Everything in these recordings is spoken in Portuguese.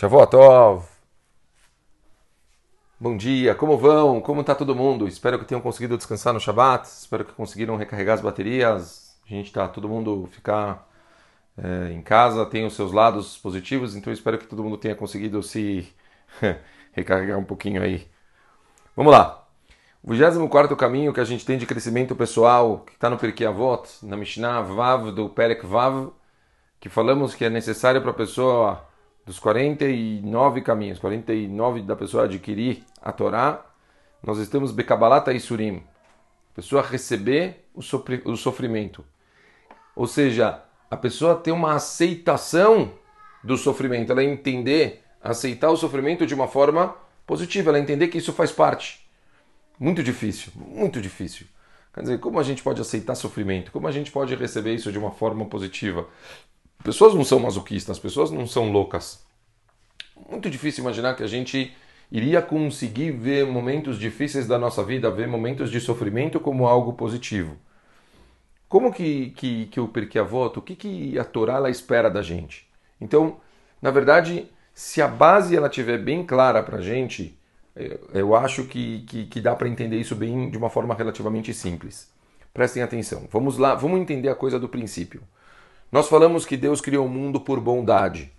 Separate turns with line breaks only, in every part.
Shavuotov! Bom dia, como vão? Como está todo mundo? Espero que tenham conseguido descansar no Shabbat, espero que conseguiram recarregar as baterias. A gente está, todo mundo ficar é, em casa, tem os seus lados positivos, então espero que todo mundo tenha conseguido se recarregar um pouquinho aí. Vamos lá. O 24 caminho que a gente tem de crescimento pessoal, que está no Pirkei Avot, na Mishnah Vav, do Perek Vav, que falamos que é necessário para a pessoa dos 49 caminhos, 49 da pessoa adquirir a Torá, nós estamos Bekabalata Isurim, a pessoa receber o sofrimento. Ou seja, a pessoa ter uma aceitação do sofrimento, ela entender, aceitar o sofrimento de uma forma positiva, ela entender que isso faz parte. Muito difícil, muito difícil. Quer dizer, como a gente pode aceitar sofrimento? Como a gente pode receber isso de uma forma positiva? Pessoas não são masoquistas, pessoas não são loucas. Muito difícil imaginar que a gente iria conseguir ver momentos difíceis da nossa vida, ver momentos de sofrimento como algo positivo. Como que, que, que o Pirkei Avot, o que, que a Torá ela espera da gente? Então, na verdade, se a base ela tiver bem clara para a gente, eu acho que, que, que dá para entender isso bem de uma forma relativamente simples. Prestem atenção. Vamos lá, vamos entender a coisa do princípio. Nós falamos que Deus criou o mundo por bondade.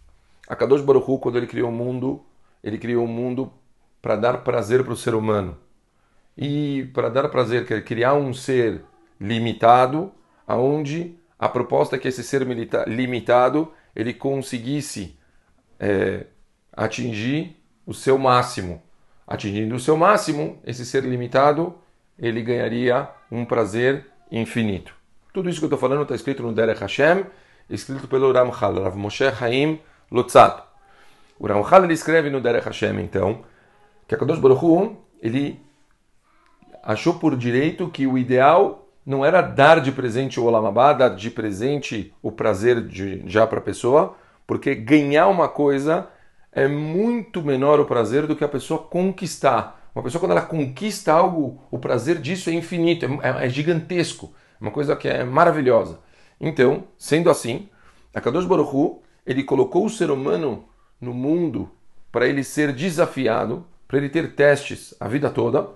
A Kadosh Baruch Hu, quando ele criou o mundo, ele criou o mundo para dar prazer para o ser humano. E para dar prazer, quer criar um ser limitado, aonde a proposta é que esse ser limitado ele conseguisse é, atingir o seu máximo. Atingindo o seu máximo, esse ser limitado ele ganharia um prazer infinito. Tudo isso que eu estou falando está escrito no Derech Hashem, escrito pelo Ramchal, Rav Moshe Haim Lutzat. O Ramchal ele escreve no Derech Hashem, então, que a Kadosh Baruch Hu, ele achou por direito que o ideal não era dar de presente o Olamabá, dar de presente o prazer de, já para a pessoa, porque ganhar uma coisa é muito menor o prazer do que a pessoa conquistar. Uma pessoa, quando ela conquista algo, o prazer disso é infinito, é, é gigantesco uma coisa que é maravilhosa. Então, sendo assim, a Kadosh Baruch Hu, ele colocou o ser humano no mundo para ele ser desafiado, para ele ter testes a vida toda,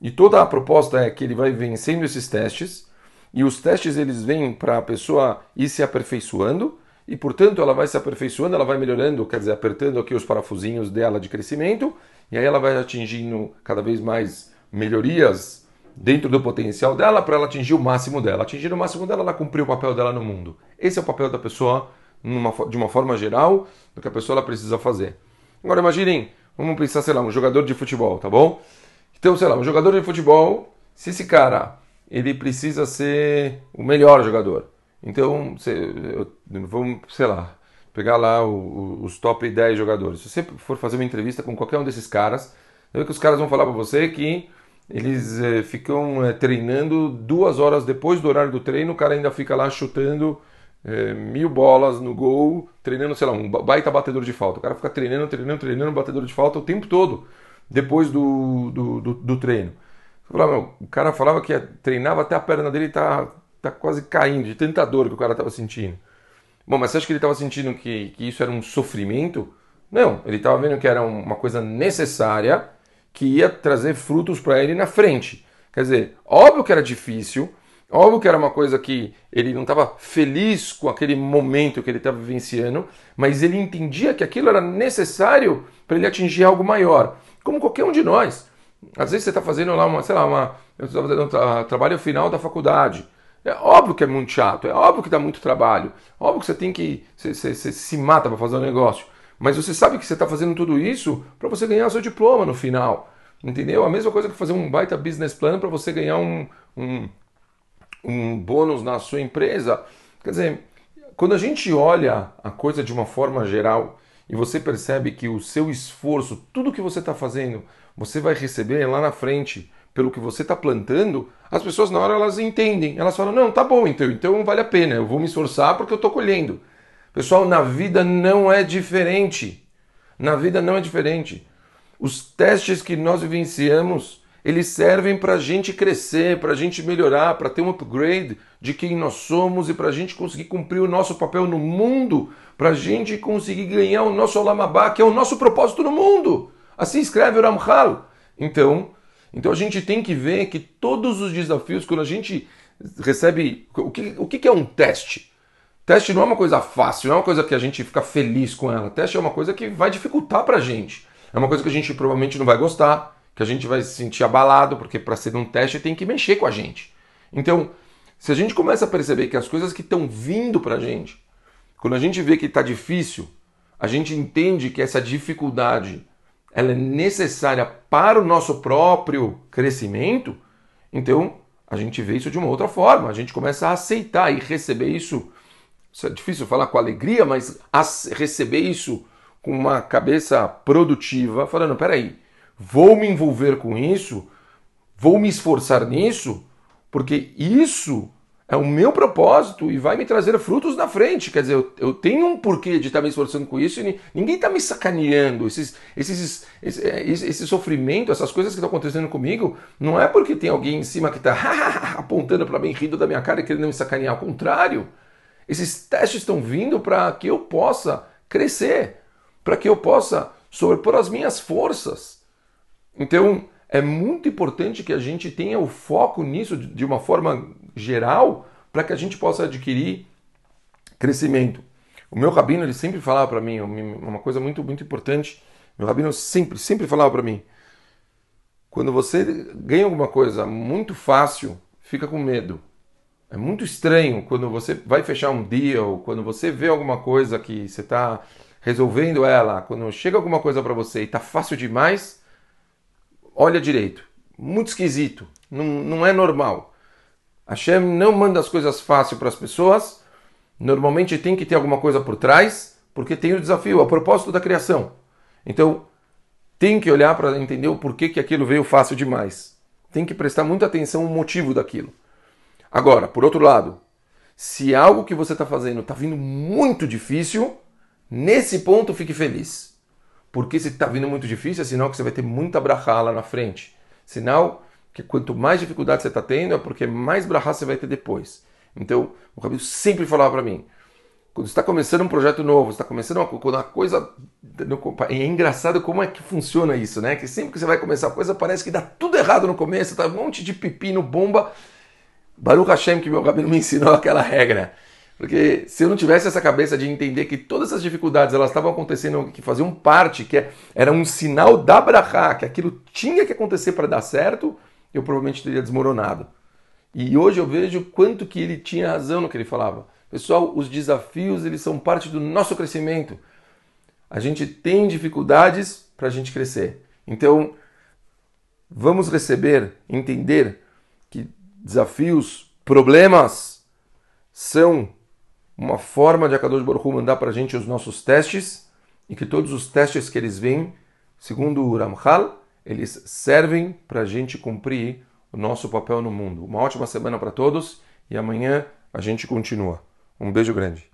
e toda a proposta é que ele vai vencendo esses testes, e os testes eles vêm para a pessoa ir se aperfeiçoando, e portanto ela vai se aperfeiçoando, ela vai melhorando, quer dizer, apertando aqui os parafusinhos dela de crescimento, e aí ela vai atingindo cada vez mais melhorias dentro do potencial dela para ela atingir o máximo dela. Atingir o máximo dela, ela cumpriu o papel dela no mundo. Esse é o papel da pessoa numa, de uma forma geral do que a pessoa ela precisa fazer. Agora imaginem, vamos pensar, sei lá, um jogador de futebol, tá bom? Então, sei lá, um jogador de futebol, se esse cara ele precisa ser o melhor jogador. Então, vamos, sei lá, pegar lá os top 10 jogadores. Se você for fazer uma entrevista com qualquer um desses caras, você que os caras vão falar para você que eles é, ficam é, treinando duas horas depois do horário do treino, o cara ainda fica lá chutando é, mil bolas no gol, treinando, sei lá, um baita batedor de falta. O cara fica treinando, treinando, treinando batedor de falta o tempo todo depois do, do, do, do treino. Falava, o cara falava que treinava até a perna dele tá, tá quase caindo, de tanta dor que o cara estava sentindo. Bom, mas você acha que ele estava sentindo que, que isso era um sofrimento? Não, ele estava vendo que era uma coisa necessária que ia trazer frutos para ele na frente. Quer dizer, óbvio que era difícil, óbvio que era uma coisa que ele não estava feliz com aquele momento que ele estava vivenciando, mas ele entendia que aquilo era necessário para ele atingir algo maior, como qualquer um de nós. Às vezes você está fazendo lá uma, sei lá, uma, eu fazendo um tra trabalho final da faculdade. É óbvio que é muito chato, é óbvio que dá muito trabalho, óbvio que você tem que, você, você, você se mata para fazer um negócio. Mas você sabe que você está fazendo tudo isso para você ganhar seu diploma no final. Entendeu? A mesma coisa que fazer um baita business plan para você ganhar um, um, um bônus na sua empresa. Quer dizer, quando a gente olha a coisa de uma forma geral e você percebe que o seu esforço, tudo que você está fazendo, você vai receber lá na frente pelo que você está plantando, as pessoas na hora elas entendem. Elas falam, não, tá bom, então, então vale a pena, eu vou me esforçar porque eu estou colhendo. Pessoal, na vida não é diferente. Na vida não é diferente. Os testes que nós vivenciamos, eles servem para a gente crescer, para a gente melhorar, para ter um upgrade de quem nós somos e para a gente conseguir cumprir o nosso papel no mundo, para a gente conseguir ganhar o nosso Olamabá, que é o nosso propósito no mundo. Assim escreve o Ramchal. Então, então a gente tem que ver que todos os desafios, quando a gente recebe. O que, o que é um teste? Teste não é uma coisa fácil, não é uma coisa que a gente fica feliz com ela. Teste é uma coisa que vai dificultar para a gente. É uma coisa que a gente provavelmente não vai gostar que a gente vai se sentir abalado, porque para ser um teste tem que mexer com a gente. Então, se a gente começa a perceber que as coisas que estão vindo para a gente, quando a gente vê que está difícil, a gente entende que essa dificuldade ela é necessária para o nosso próprio crescimento, então a gente vê isso de uma outra forma, a gente começa a aceitar e receber isso. É difícil falar com alegria, mas receber isso com uma cabeça produtiva, falando: peraí, vou me envolver com isso, vou me esforçar nisso, porque isso é o meu propósito e vai me trazer frutos na frente. Quer dizer, eu, eu tenho um porquê de estar me esforçando com isso e ninguém está me sacaneando. Esses, esses, esse, é, esse, sofrimento, essas coisas que estão acontecendo comigo, não é porque tem alguém em cima que está apontando para mim, rindo da minha cara e querendo me sacanear. Ao contrário, esses testes estão vindo para que eu possa crescer, para que eu possa sobrepor as minhas forças. Então, é muito importante que a gente tenha o foco nisso de uma forma geral para que a gente possa adquirir crescimento. O meu rabino ele sempre falava para mim uma coisa muito muito importante. Meu rabino sempre sempre falava para mim: quando você ganha alguma coisa muito fácil, fica com medo. É muito estranho quando você vai fechar um deal, quando você vê alguma coisa que você está resolvendo ela, quando chega alguma coisa para você e está fácil demais, olha direito. Muito esquisito. Não, não é normal. Hashem não manda as coisas fáceis para as pessoas. Normalmente tem que ter alguma coisa por trás, porque tem o desafio, o propósito da criação. Então, tem que olhar para entender o porquê que aquilo veio fácil demais. Tem que prestar muita atenção no motivo daquilo. Agora, por outro lado, se algo que você está fazendo está vindo muito difícil, nesse ponto fique feliz. Porque se está vindo muito difícil, é sinal que você vai ter muita brahá lá na frente. Sinal que quanto mais dificuldade você está tendo, é porque mais brahá você vai ter depois. Então, o Rabino sempre falava para mim, quando está começando um projeto novo, está começando uma, quando a coisa... É engraçado como é que funciona isso, né? Que sempre que você vai começar a coisa, parece que dá tudo errado no começo, tá um monte de pepino, bomba. Baruch Hashem, que meu Rabino me ensinou aquela regra. Porque se eu não tivesse essa cabeça de entender que todas essas dificuldades elas estavam acontecendo, que faziam parte, que era um sinal da Brahá, que aquilo tinha que acontecer para dar certo, eu provavelmente teria desmoronado. E hoje eu vejo quanto que ele tinha razão no que ele falava. Pessoal, os desafios eles são parte do nosso crescimento. A gente tem dificuldades para a gente crescer. Então, vamos receber, entender desafios, problemas são uma forma de Akadosh Baruch Hu mandar para a gente os nossos testes e que todos os testes que eles vêm, segundo o Ramchal, eles servem para a gente cumprir o nosso papel no mundo. Uma ótima semana para todos e amanhã a gente continua. Um beijo grande.